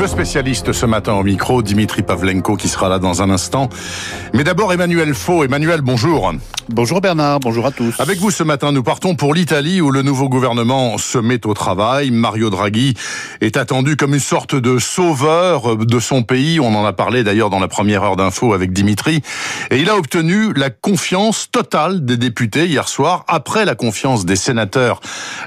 Deux spécialistes ce matin au micro, Dimitri Pavlenko qui sera là dans un instant. Mais d'abord Emmanuel Faux. Emmanuel, bonjour. Bonjour Bernard, bonjour à tous. Avec vous ce matin, nous partons pour l'Italie où le nouveau gouvernement se met au travail. Mario Draghi est attendu comme une sorte de sauveur de son pays. On en a parlé d'ailleurs dans la première heure d'info avec Dimitri. Et il a obtenu la confiance totale des députés hier soir, après la confiance des sénateurs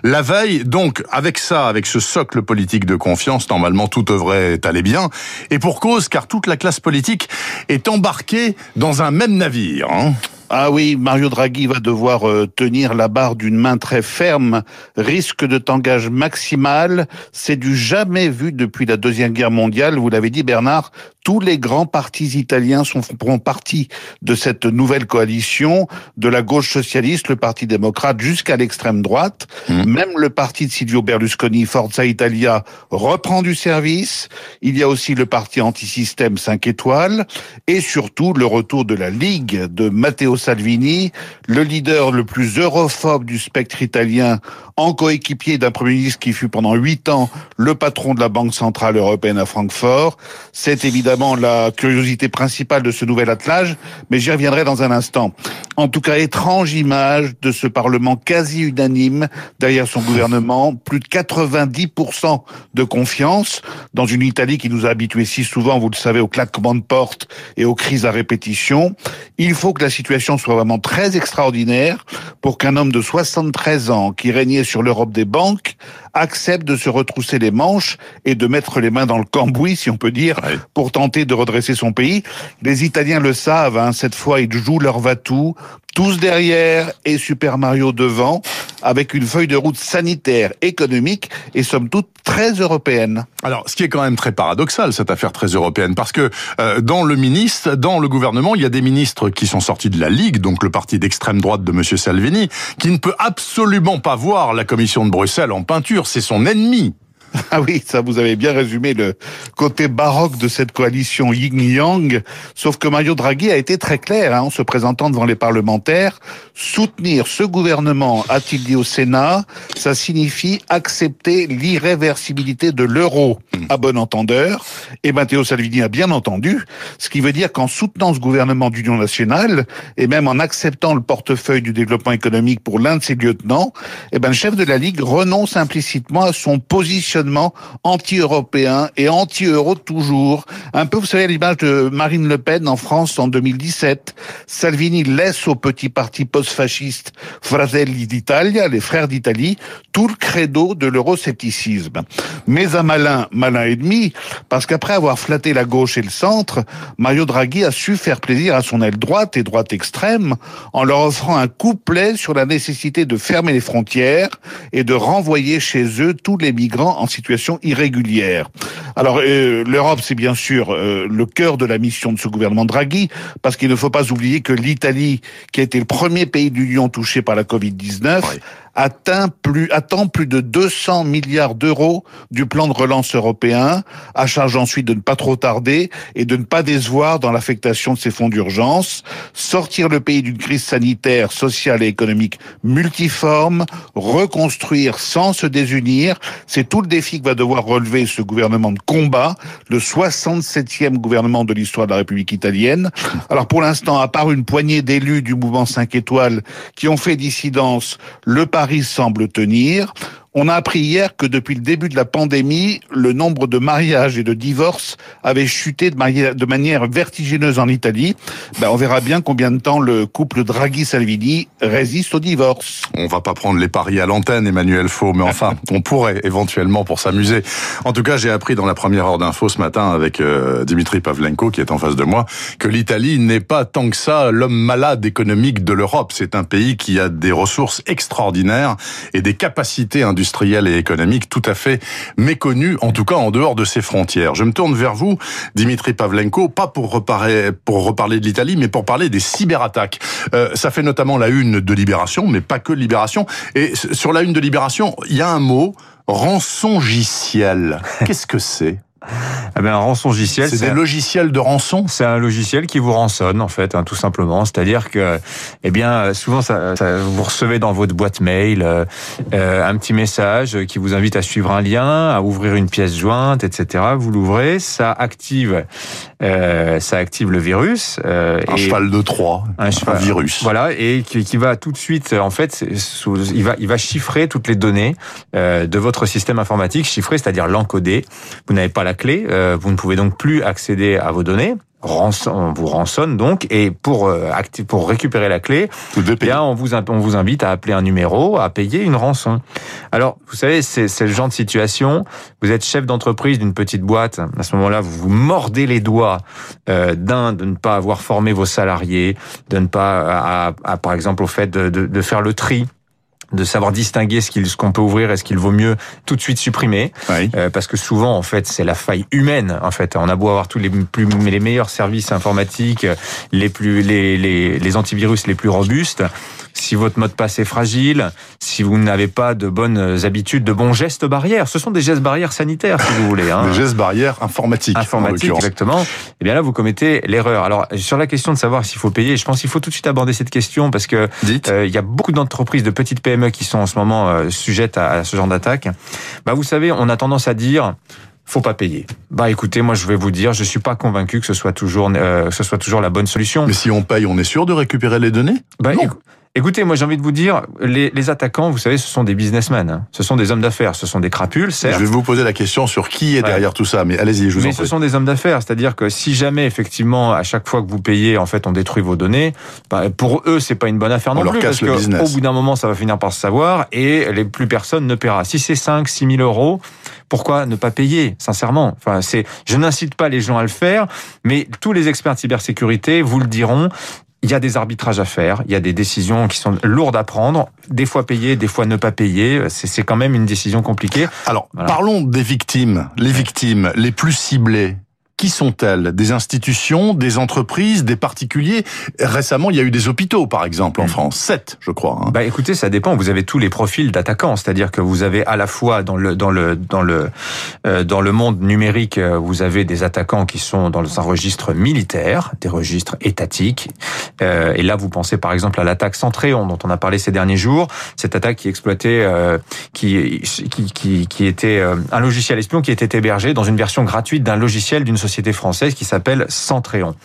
la veille. Donc, avec ça, avec ce socle politique de confiance, normalement tout devrait aller bien. Et pour cause, car toute la classe politique est embarquée dans un même navire. Hein. Ah oui, Mario Draghi va devoir euh, tenir la barre d'une main très ferme. Risque de tangage maximal, c'est du jamais vu depuis la Deuxième Guerre mondiale. Vous l'avez dit Bernard, tous les grands partis italiens sont, feront partie de cette nouvelle coalition, de la gauche socialiste, le Parti démocrate, jusqu'à l'extrême droite. Mmh. Même le parti de Silvio Berlusconi, Forza Italia, reprend du service. Il y a aussi le parti anti-système 5 étoiles. Et surtout, le retour de la Ligue de Matteo Salvini, le leader le plus europhobe du spectre italien, en coéquipier d'un Premier ministre qui fut pendant huit ans le patron de la Banque Centrale Européenne à Francfort. C'est évidemment la curiosité principale de ce nouvel attelage, mais j'y reviendrai dans un instant. En tout cas, étrange image de ce Parlement quasi unanime derrière son gouvernement, plus de 90% de confiance dans une Italie qui nous a habitués si souvent, vous le savez, aux claquements de porte et aux crises à répétition. Il faut que la situation soit vraiment très extraordinaire pour qu'un homme de 73 ans qui régnait sur l'Europe des banques accepte de se retrousser les manches et de mettre les mains dans le cambouis, si on peut dire, pour tenter de redresser son pays. Les Italiens le savent, hein, cette fois ils jouent leur va-tout, tous derrière et Super Mario devant, avec une feuille de route sanitaire, économique et somme toute très européenne. Alors, ce qui est quand même très paradoxal, cette affaire très européenne, parce que euh, dans le ministre, dans le gouvernement, il y a des ministres qui sont sortis de la Ligue, donc le parti d'extrême droite de Monsieur Salvini, qui ne peut absolument pas voir la Commission de Bruxelles en peinture, c'est son ennemi. Ah oui, ça vous avez bien résumé le côté baroque de cette coalition yin-yang. Sauf que Mario Draghi a été très clair hein, en se présentant devant les parlementaires. Soutenir ce gouvernement, a-t-il dit au Sénat, ça signifie accepter l'irréversibilité de l'euro à bon entendeur. Et Matteo Salvini a bien entendu, ce qui veut dire qu'en soutenant ce gouvernement d'union nationale et même en acceptant le portefeuille du développement économique pour l'un de ses lieutenants, eh ben le chef de la Ligue renonce implicitement à son positionnement anti-européen et anti-euro toujours. Un peu, vous savez, l'image de Marine Le Pen en France en 2017. Salvini laisse au petit parti post-fasciste Fratelli d'Italia, les frères d'Italie, tout le credo de l'euroscepticisme. Mais un malin, malin et demi, parce qu'après avoir flatté la gauche et le centre, Mario Draghi a su faire plaisir à son aile droite et droite extrême en leur offrant un couplet sur la nécessité de fermer les frontières et de renvoyer chez eux tous les migrants en situation irrégulière. Alors euh, l'Europe, c'est bien sûr euh, le cœur de la mission de ce gouvernement Draghi, parce qu'il ne faut pas oublier que l'Italie, qui a été le premier pays de l'Union touché par la Covid-19, atteint plus, attend plus de 200 milliards d'euros du plan de relance européen, à charge ensuite de ne pas trop tarder et de ne pas décevoir dans l'affectation de ces fonds d'urgence, sortir le pays d'une crise sanitaire, sociale et économique multiforme, reconstruire sans se désunir, c'est tout le défi que va devoir relever ce gouvernement de combat, le 67e gouvernement de l'histoire de la République italienne. Alors pour l'instant, à part une poignée d'élus du mouvement 5 étoiles qui ont fait dissidence, le Paris semble tenir. On a appris hier que depuis le début de la pandémie, le nombre de mariages et de divorces avait chuté de, manière vertigineuse en Italie. Ben, on verra bien combien de temps le couple Draghi-Salvini résiste au divorce. On va pas prendre les paris à l'antenne, Emmanuel Faux, mais enfin, on pourrait éventuellement pour s'amuser. En tout cas, j'ai appris dans la première heure d'info ce matin avec euh, Dimitri Pavlenko, qui est en face de moi, que l'Italie n'est pas tant que ça l'homme malade économique de l'Europe. C'est un pays qui a des ressources extraordinaires et des capacités industrielles industrielle et économique tout à fait méconnue, en tout cas en dehors de ses frontières. Je me tourne vers vous, Dimitri Pavlenko, pas pour reparler, pour reparler de l'Italie, mais pour parler des cyberattaques. Euh, ça fait notamment la une de Libération, mais pas que Libération. Et sur la une de Libération, il y a un mot, rançongiciel. Qu'est-ce que c'est? Eh ben, un rançongiciel, c'est des logiciels de rançon. C'est un logiciel qui vous rançonne en fait, hein, tout simplement. C'est-à-dire que, eh bien, souvent, ça, ça, vous recevez dans votre boîte mail euh, euh, un petit message qui vous invite à suivre un lien, à ouvrir une pièce jointe, etc. Vous l'ouvrez, ça active, euh, ça active le virus. Euh, un cheval de Troie, un, cheval, un virus. Voilà, et qui, qui, va tout de suite, en fait, il va, il va chiffrer toutes les données euh, de votre système informatique, chiffrer, c'est-à-dire l'encoder. Vous n'avez pas la clé, euh, vous ne pouvez donc plus accéder à vos données on vous rançonne donc et pour euh, pour récupérer la clé, eh bien on vous on vous invite à appeler un numéro, à payer une rançon. Alors vous savez c'est c'est le genre de situation. Vous êtes chef d'entreprise d'une petite boîte. À ce moment-là, vous vous mordez les doigts euh, d'un de ne pas avoir formé vos salariés, de ne pas à, par exemple au fait de, de, de faire le tri de savoir distinguer ce qu'il ce qu'on peut ouvrir et ce qu'il vaut mieux tout de suite supprimer euh, parce que souvent en fait c'est la faille humaine en fait on a beau avoir tous les plus les meilleurs services informatiques les plus les les, les antivirus les plus robustes si votre mot de passe est fragile, si vous n'avez pas de bonnes habitudes, de bons gestes barrières. Ce sont des gestes barrières sanitaires, si vous voulez. Hein. Des gestes barrières informatiques. Informatiques, exactement. Et eh bien là, vous commettez l'erreur. Alors, sur la question de savoir s'il faut payer, je pense qu'il faut tout de suite aborder cette question parce que euh, il y a beaucoup d'entreprises, de petites PME qui sont en ce moment euh, sujettes à, ce genre d'attaque. Bah, vous savez, on a tendance à dire faut pas payer. Bah écoutez, moi je vais vous dire, je suis pas convaincu que ce soit toujours euh, ce soit toujours la bonne solution. Mais si on paye, on est sûr de récupérer les données? Bah, non. Écoutez, moi j'ai envie de vous dire, les, les, attaquants, vous savez, ce sont des businessmen, hein. ce sont des hommes d'affaires, ce sont des crapules, certes. Je vais vous poser la question sur qui est derrière tout ça, mais allez-y, je vous mais en prie. Mais ce sont des hommes d'affaires, c'est-à-dire que si jamais effectivement à chaque fois que vous payez, en fait, on détruit vos données, bah, pour eux c'est pas une bonne affaire non plus, parce qu'au bout d'un moment ça va finir par se savoir et les plus personne ne paiera. Si c'est 5, 6 000 euros, pourquoi ne pas payer, sincèrement? Enfin, c'est, je n'incite pas les gens à le faire, mais tous les experts de cybersécurité vous le diront il y a des arbitrages à faire, il y a des décisions qui sont lourdes à prendre, des fois payer, des fois ne pas payer, c'est quand même une décision compliquée. Alors, parlons des victimes, les victimes les plus ciblées. Qui sont-elles? Des institutions, des entreprises, des particuliers? Récemment, il y a eu des hôpitaux, par exemple, en mm. France. Sept, je crois. Hein. Bah, écoutez, ça dépend. Vous avez tous les profils d'attaquants, c'est-à-dire que vous avez à la fois dans le dans le dans le euh, dans le monde numérique, euh, vous avez des attaquants qui sont dans un registre militaire, des registres étatiques. Euh, et là, vous pensez par exemple à l'attaque Centréon, dont on a parlé ces derniers jours. Cette attaque qui exploitait, qui, qui qui qui était un logiciel espion qui était hébergé dans une version gratuite d'un logiciel d'une société française qui s'appelle Centréon.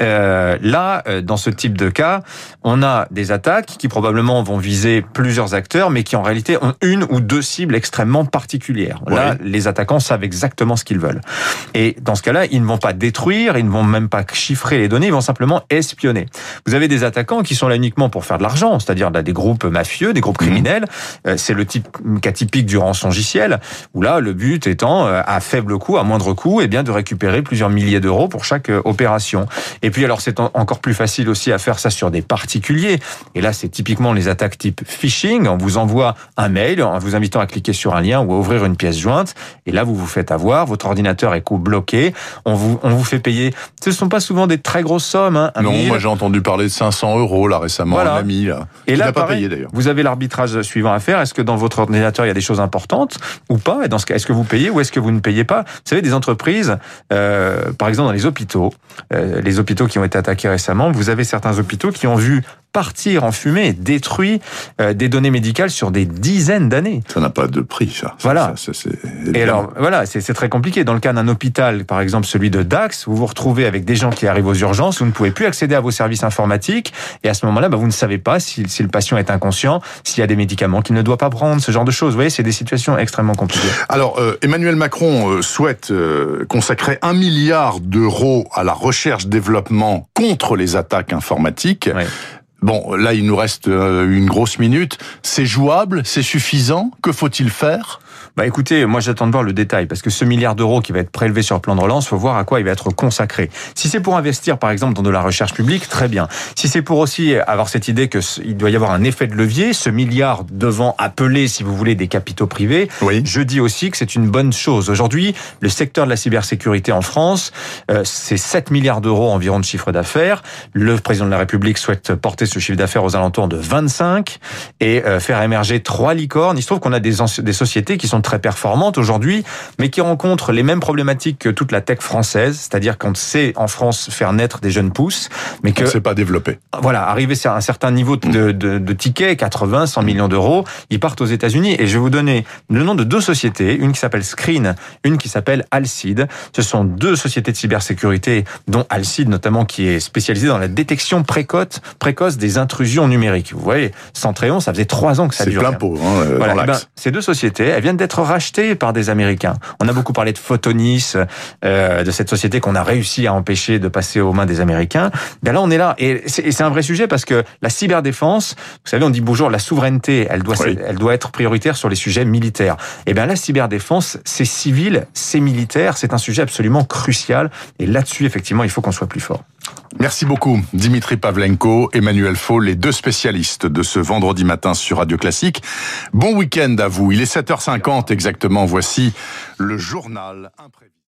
Euh, là, euh, dans ce type de cas, on a des attaques qui probablement vont viser plusieurs acteurs, mais qui en réalité ont une ou deux cibles extrêmement particulières. Là, les attaquants savent exactement ce qu'ils veulent. Et dans ce cas-là, ils ne vont pas détruire, ils ne vont même pas chiffrer les données, ils vont simplement espionner. Vous avez des attaquants qui sont là uniquement pour faire de l'argent, c'est-à-dire des groupes mafieux, des groupes mhm. criminels. Euh, c'est le type cas typique du rançongiciel, où là, le but étant à faible coût, à moindre coût, et eh bien de récupérer plusieurs milliers d'euros pour chaque euh, opération. Et puis alors c'est encore plus facile aussi à faire ça sur des particuliers. Et là c'est typiquement les attaques type phishing. On vous envoie un mail en vous invitant à cliquer sur un lien ou à ouvrir une pièce jointe. Et là vous vous faites avoir, votre ordinateur est bloqué. On vous on vous fait payer. Ce ne sont pas souvent des très grosses sommes. Hein, non, moi j'ai entendu parler de 500 euros là récemment. Un ami là. Et là pas payé d'ailleurs. Vous avez l'arbitrage suivant à faire. Est-ce que dans votre ordinateur il y a des choses importantes ou pas? Et dans ce cas, est-ce que vous payez ou est-ce que vous ne payez pas? Vous savez des entreprises. Euh, par exemple dans les hôpitaux, euh, les hôpitaux qui ont été attaqués récemment, vous avez certains hôpitaux qui ont vu partir en fumée et détruire euh, des données médicales sur des dizaines d'années. Ça n'a pas de prix, ça. Voilà. Ça, et alors, voilà, c'est très compliqué. Dans le cas d'un hôpital, par exemple celui de Dax, vous vous retrouvez avec des gens qui arrivent aux urgences, vous ne pouvez plus accéder à vos services informatiques, et à ce moment-là, bah, vous ne savez pas si, si, le patient est inconscient, s'il y a des médicaments qu'il ne doit pas prendre, ce genre de choses. Vous voyez, c'est des situations extrêmement compliquées. Alors, euh, Emmanuel Macron euh, souhaite consacrer un milliard d'euros à la recherche-développement contre les attaques informatiques. Bon, là, il nous reste euh, une grosse minute. C'est jouable C'est suffisant? Que faut-il faire? Bah écoutez, moi j'attends de voir le détail parce que ce milliard d'euros qui va être prélevé sur le plan de relance, faut voir à quoi il va être consacré. Si c'est pour investir par exemple dans de la recherche publique, très bien. Si c'est pour aussi avoir cette idée que il doit y avoir un effet de levier, ce milliard devant appeler, si vous voulez, des capitaux privés, oui. je dis aussi que c'est une bonne chose. Aujourd'hui, le secteur de la cybersécurité en France, euh, c'est 7 milliards d'euros environ de chiffre d'affaires. Le président de la République souhaite porter ce chiffre d'affaires aux alentours de 25 et euh, faire émerger trois licornes. Il se trouve qu'on a des, des sociétés qui sont très performantes aujourd'hui, mais qui rencontrent les mêmes problématiques que toute la tech française, c'est-à-dire qu'on sait en France faire naître des jeunes pousses, mais que... On sait pas développer. Voilà, arriver à un certain niveau de, de, de tickets, 80, 100 millions d'euros, ils partent aux États-Unis. Et je vais vous donner le nom de deux sociétés, une qui s'appelle Screen, une qui s'appelle Alcide. Ce sont deux sociétés de cybersécurité, dont Alcide notamment, qui est spécialisée dans la détection précoce, précoce des intrusions numériques. Vous voyez, Centréon, ça faisait trois ans que ça dure. C'est plein pot, hein, euh, voilà, dans eh ben, ces deux sociétés, elles viennent d'être rachetées par des Américains. On a beaucoup parlé de Photonis, euh, de cette société qu'on a réussi à empêcher de passer aux mains des Américains. Ben là, on est là, et c'est et c'est un vrai sujet parce que la cyberdéfense, vous savez, on dit bonjour, la souveraineté, elle doit, Oui. elle doit être prioritaire sur les sujets militaires. Et bien la cyberdéfense, c'est civil, c'est militaire, c'est un sujet absolument crucial. Et là-dessus, effectivement, il faut qu'on soit plus fort. Merci beaucoup, Dimitri Pavlenko, Emmanuel Faux, les deux spécialistes de ce vendredi matin sur Radio Classique. Bon week-end à vous. Il est 7h50 exactement. Voici le journal imprévu.